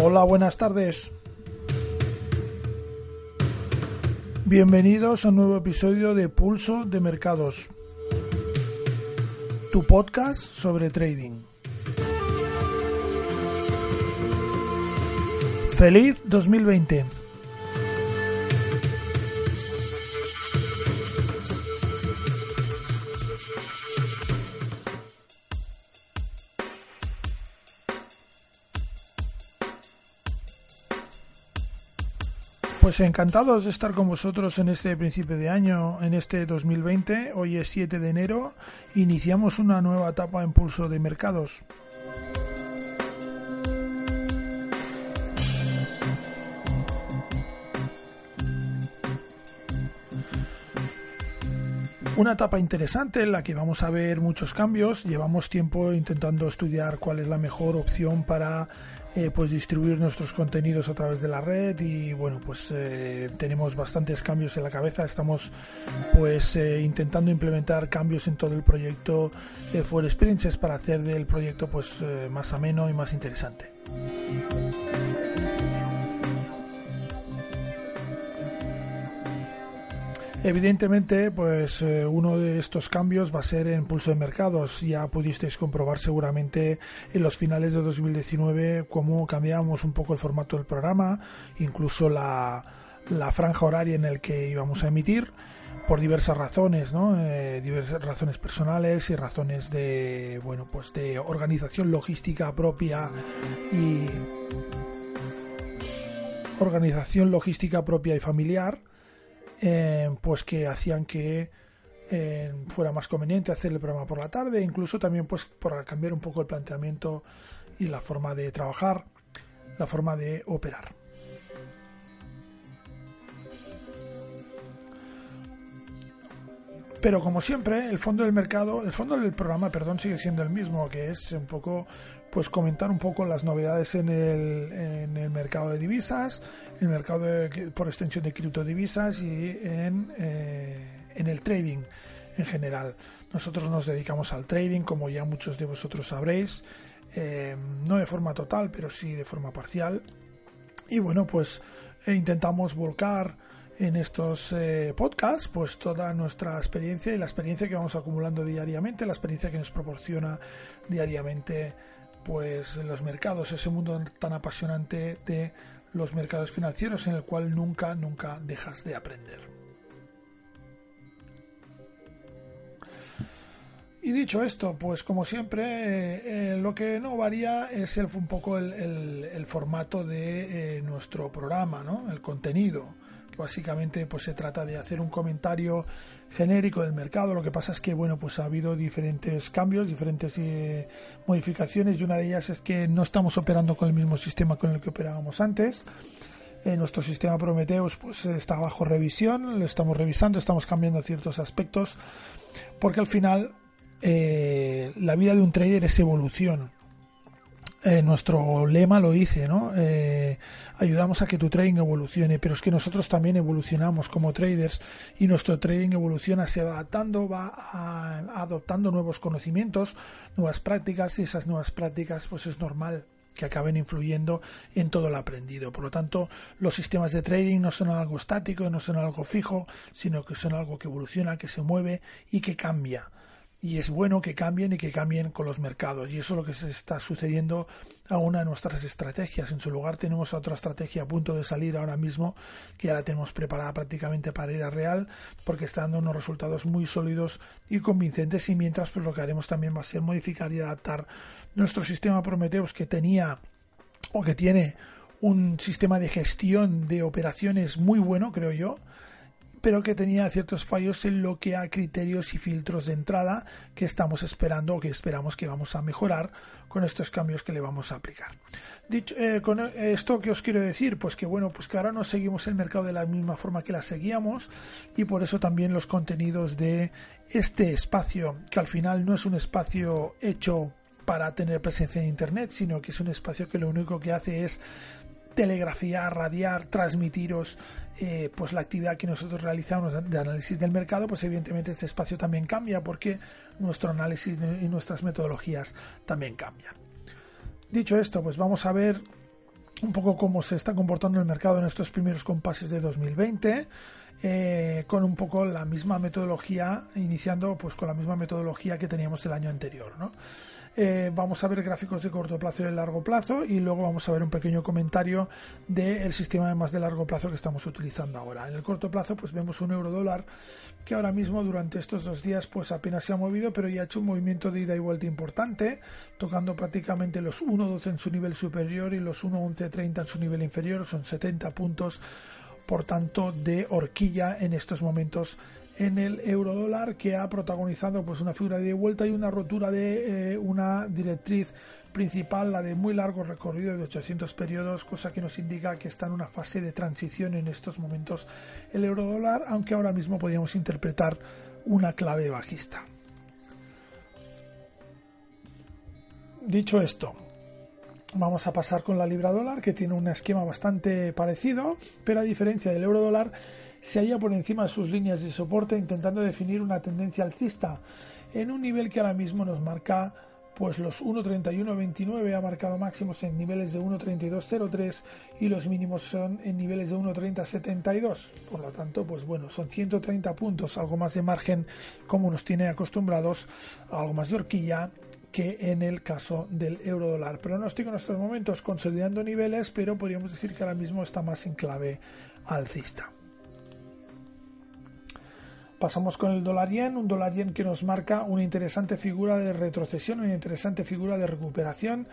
Hola, buenas tardes. Bienvenidos a un nuevo episodio de Pulso de Mercados, tu podcast sobre trading. Feliz 2020. Pues encantados de estar con vosotros en este principio de año, en este 2020. Hoy es 7 de enero. Iniciamos una nueva etapa en pulso de mercados. Una etapa interesante en la que vamos a ver muchos cambios. Llevamos tiempo intentando estudiar cuál es la mejor opción para eh, pues distribuir nuestros contenidos a través de la red y bueno pues eh, tenemos bastantes cambios en la cabeza. Estamos pues eh, intentando implementar cambios en todo el proyecto For Experiences para hacer del proyecto pues más ameno y más interesante Evidentemente, pues eh, uno de estos cambios va a ser en pulso de mercados. Ya pudisteis comprobar seguramente en los finales de 2019 cómo cambiamos un poco el formato del programa, incluso la, franja horaria en el que íbamos a emitir por diversas razones, ¿no? Eh, diversas razones personales y razones de, bueno, pues de organización logística propia y organización logística propia y familiar eh, pues que hacían que eh, fuera más conveniente hacer el programa por la tarde, incluso también pues por cambiar un poco el planteamiento y la forma de trabajar, la forma de operar. Pero como siempre, el fondo del mercado, el fondo del programa, perdón, sigue siendo el mismo, que es un poco pues comentar un poco las novedades en el, en el mercado de divisas, el mercado por extensión de criptodivisas y en, eh, en el trading en general. Nosotros nos dedicamos al trading, como ya muchos de vosotros sabréis, eh, no de forma total, pero sí de forma parcial. Y bueno, pues eh, intentamos volcar en estos podcasts pues toda nuestra experiencia y la experiencia que vamos acumulando diariamente, la experiencia que nos proporciona diariamente pues los mercados, ese mundo tan apasionante de los mercados financieros en el cual nunca, nunca dejas de aprender. Y dicho esto, pues como siempre, eh, eh, lo que no varía es un poco el, formato de eh, nuestro programa, ¿no? el contenido. Básicamente, pues se trata de hacer un comentario genérico del mercado. Lo que pasa es que, bueno, pues ha habido diferentes cambios, diferentes eh, modificaciones y una de ellas es que no estamos operando con el mismo sistema con el que operábamos antes. Eh, nuestro sistema Prometheus pues está bajo revisión, lo estamos revisando, estamos cambiando ciertos aspectos porque al final eh, la vida de un trader es evolución eh, nuestro lema lo dice, ¿no? Eh, ayudamos a que tu trading evolucione, pero es que nosotros también evolucionamos como traders y nuestro trading evoluciona, se va adaptando, va adoptando nuevos conocimientos, nuevas prácticas y esas nuevas prácticas pues es normal que acaben influyendo en todo lo aprendido. Por lo tanto, los sistemas de trading no son algo estático, no son algo fijo, sino que son algo que evoluciona, que se mueve y que cambia y es bueno que cambien y que cambien con los mercados. Y eso es lo que se está sucediendo a una de nuestras estrategias. En su lugar tenemos otra estrategia a punto de salir ahora mismo, que ya la tenemos preparada prácticamente para ir a real, porque está dando unos resultados muy sólidos y convincentes. Y mientras, pues lo que haremos también va a ser modificar y adaptar nuestro sistema Prometheus que tenía o que tiene un sistema de gestión de operaciones muy bueno, creo yo pero que tenía ciertos fallos en lo que a criterios y filtros de entrada que estamos esperando o que esperamos que vamos a mejorar con estos cambios que le vamos a aplicar. Dicho, eh, con esto que os quiero decir, pues que bueno, pues que ahora no seguimos el mercado de la misma forma que la seguíamos y por eso también los contenidos de este espacio, que al final no es un espacio hecho para tener presencia en internet, sino que es un espacio que lo único que hace es telegrafiar, radiar, transmitiros eh, pues la actividad que nosotros realizamos de análisis del mercado, pues evidentemente este espacio también cambia porque nuestro análisis y nuestras metodologías también cambian. Dicho esto, pues vamos a ver un poco cómo se está comportando el mercado en estos primeros compases de 2020. Eh, con un poco la misma metodología, iniciando pues con la misma metodología que teníamos el año anterior. ¿no? Eh, vamos a ver gráficos de corto plazo y de largo plazo y luego vamos a ver un pequeño comentario del sistema de más de largo plazo que estamos utilizando ahora. En el corto plazo pues vemos un euro dólar que ahora mismo durante estos dos días pues apenas se ha movido pero ya ha hecho un movimiento de ida y vuelta importante tocando prácticamente los 1.12 en su nivel superior y los 1.11.30 en su nivel inferior son 70 puntos por tanto de horquilla en estos momentos en el euro dólar que ha protagonizado pues una figura de vuelta y una rotura de eh, una directriz principal, la de muy largo recorrido de 800 periodos, cosa que nos indica que está en una fase de transición en estos momentos el euro dólar, aunque ahora mismo podríamos interpretar una clave bajista. Dicho esto, vamos a pasar con la libra dólar, que tiene un esquema bastante parecido, pero a diferencia del euro dólar, se halla por encima de sus líneas de soporte intentando definir una tendencia alcista en un nivel que ahora mismo nos marca pues los 1.31.29 ha marcado máximos en niveles de 1.32.03 y los mínimos son en niveles de 1.30.72. Por lo tanto, pues bueno, son 130 puntos, algo más de margen como nos tiene acostumbrados, algo más de horquilla que en el caso del euro dólar. Pronóstico en estos momentos consolidando niveles, pero podríamos decir que ahora mismo está más en clave alcista. Pasamos con el dólar yen, un dólar yen que nos marca una interesante figura de retrocesión, una interesante figura de recuperación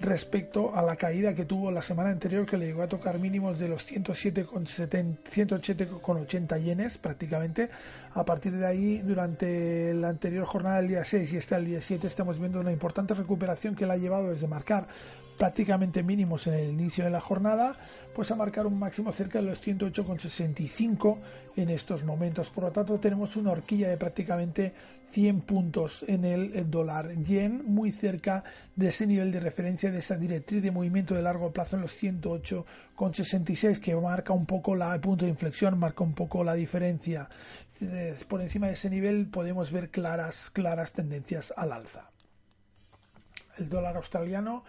respecto a la caída que tuvo la semana anterior que le llegó a tocar mínimos de los 107,80 yenes prácticamente. A partir de ahí, durante la anterior jornada del día 6 y este el día 7, estamos viendo una importante recuperación que la ha llevado desde marcar prácticamente mínimos en el inicio de la jornada, pues a marcar un máximo cerca de los 108,65 en estos momentos. Por lo tanto, tenemos una horquilla de prácticamente 100 puntos en el dólar yen, muy cerca de ese nivel de referencia, de esa directriz de movimiento de largo plazo en los 108,66, que marca un poco la punto de inflexión, marca un poco la diferencia. Eh, por encima de ese nivel podemos ver claras, claras tendencias al alza. El dólar australiano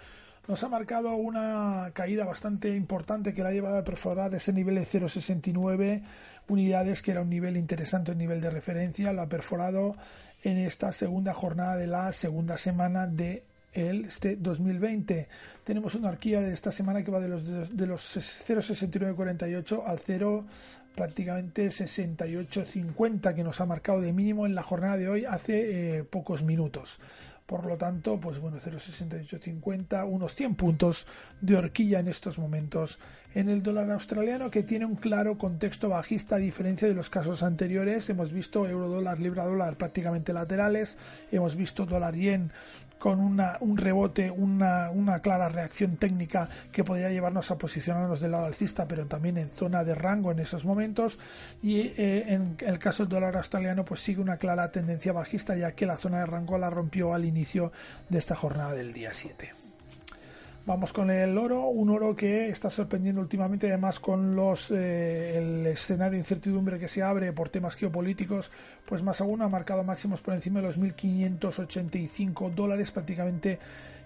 nos ha marcado una caída bastante importante que la ha llevado a perforar ese nivel de 0,69 unidades, que era un nivel interesante, un nivel de referencia. Lo ha perforado en esta segunda jornada de la segunda semana de este 2020. Tenemos una horquilla de esta semana que va de los, de, los 0,6948 al 0 prácticamente 68.50 que nos ha marcado de mínimo en la jornada de hoy hace eh, pocos minutos. Por lo tanto, pues bueno, 0,6850, unos 100 puntos de horquilla en estos momentos en el dólar australiano que tiene un claro contexto bajista a diferencia de los casos anteriores. Hemos visto euro dólar, libra dólar prácticamente laterales, hemos visto dólar yen con una, un rebote, una, una, clara reacción técnica que podría llevarnos a posicionarnos del lado alcista, pero también en zona de rango en esos momentos. Y eh, en el caso del dólar australiano, pues sigue una clara tendencia bajista, ya que la zona de rango la rompió al inicio de esta jornada del día 7. Vamos con el oro, un oro que está sorprendiendo últimamente, además con los eh, el escenario de incertidumbre que se abre por temas geopolíticos, pues más aún ha marcado máximos por encima de los 1.585 dólares, prácticamente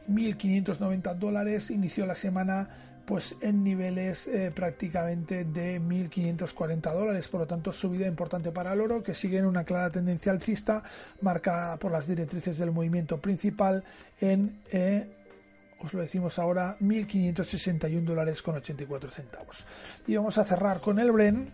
1.590 dólares. Inició la semana pues en niveles eh, prácticamente de 1.540 dólares. Por lo tanto, subida importante para el oro que sigue en una clara tendencia alcista marcada por las directrices del movimiento principal en eh, os lo decimos ahora, 1.561 dólares con 84 centavos. Y vamos a cerrar con el Bren,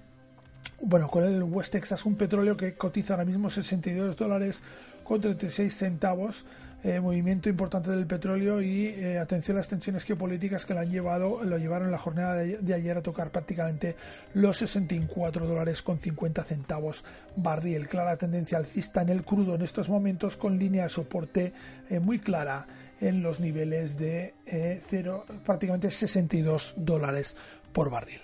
bueno, con el West Texas, un petróleo que cotiza ahora mismo 62 dólares con 36 centavos eh, movimiento importante del petróleo y eh, atención a las tensiones geopolíticas que lo han llevado, lo llevaron en la jornada de, ayer a tocar prácticamente los 64 dólares con 50 centavos barril. Clara tendencia alcista en el crudo en estos momentos con línea de soporte eh, muy clara en los niveles de cero, prácticamente 62 dólares por barril.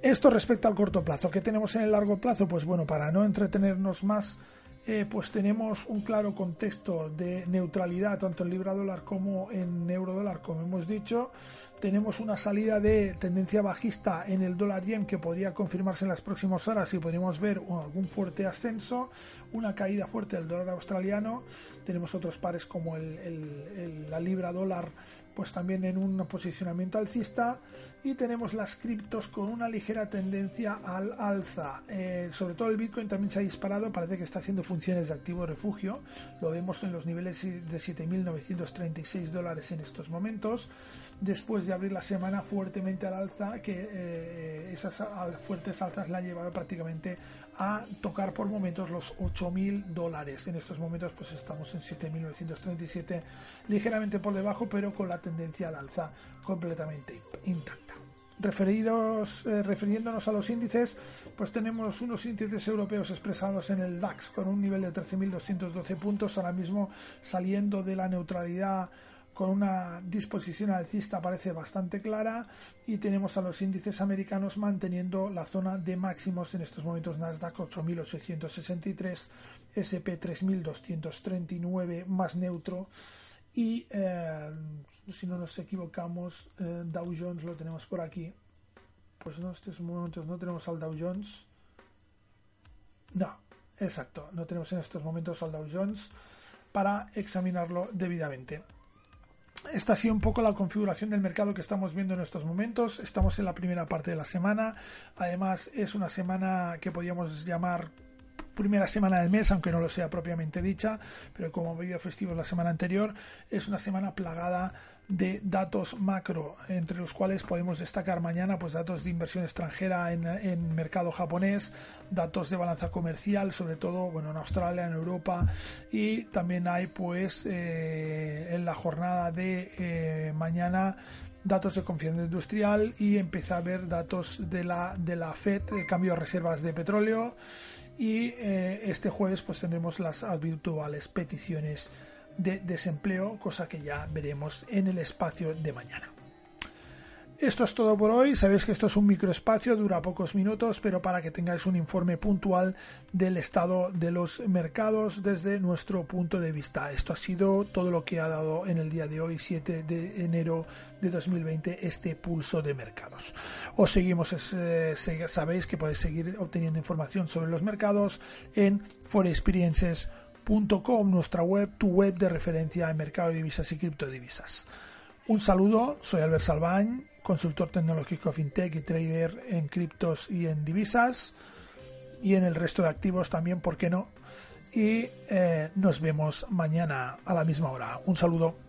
Esto respecto al corto plazo. ¿Qué tenemos en el largo plazo? Pues bueno, para no entretenernos más, eh, pues tenemos un claro contexto de neutralidad tanto en libra dólar como en euro dólar, como hemos dicho. Tenemos una salida de tendencia bajista en el dólar yen que podría confirmarse en las próximas horas y podríamos ver algún fuerte ascenso, una caída fuerte del dólar australiano. Tenemos otros pares como la libra dólar pues también en un posicionamiento alcista y tenemos las criptos con una ligera tendencia al alza. Eh, sobre todo el Bitcoin también se ha disparado, parece que está haciendo funciones de activo refugio. Lo vemos en los niveles de 7.936 dólares en estos momentos después de abrir la semana fuertemente al alza, que eh, esas fuertes alzas la han llevado prácticamente a tocar por momentos los 8.000 dólares. En estos momentos pues estamos en 7.937, ligeramente por debajo, pero con la tendencia al alza completamente intacta. Referidos, eh, refiriéndonos a los índices, pues tenemos unos índices europeos expresados en el DAX con un nivel de 13.212 puntos, ahora mismo saliendo de la neutralidad con una disposición alcista parece bastante clara y tenemos a los índices americanos manteniendo la zona de máximos en estos momentos Nasdaq 8.863, SP 3.239 más neutro y eh, si no nos equivocamos eh, Dow Jones lo tenemos por aquí pues no, estos momentos no tenemos al Dow Jones no, exacto, no tenemos en estos momentos al Dow Jones para examinarlo debidamente. Esta ha sido un poco la configuración del mercado que estamos viendo en estos momentos. Estamos en la primera parte de la semana. Además, es una semana que podríamos llamar primera semana del mes, aunque no lo sea propiamente dicha, pero como vídeo festivo la semana anterior, es una semana plagada de datos macro, entre los cuales podemos destacar mañana pues datos de inversión extranjera en, en mercado japonés, datos de balanza comercial, sobre todo bueno en Australia, en Europa, y también hay pues eh, en la jornada de eh, mañana datos de confianza industrial y empieza a ver datos de la de la Fed, cambio de reservas de petróleo y eh, este jueves pues tendremos las habituales peticiones de desempleo, cosa que ya veremos en el espacio de mañana. Esto es todo por hoy. Sabéis que esto es un microespacio, dura pocos minutos, pero para que tengáis un informe puntual del estado de los mercados desde nuestro punto de vista. Esto ha sido todo lo que ha dado en el día de hoy, 7 de enero de 2020, este pulso de mercados. Os seguimos, eh, sabéis que podéis seguir obteniendo información sobre los mercados en forexperiences.com, nuestra web, tu web de referencia en mercado de divisas y criptodivisas. Un saludo, soy Albert Salvañ consultor tecnológico fintech y trader en criptos y en divisas y en el resto de activos también, ¿por qué no? Y eh, nos vemos mañana a la misma hora. Un saludo.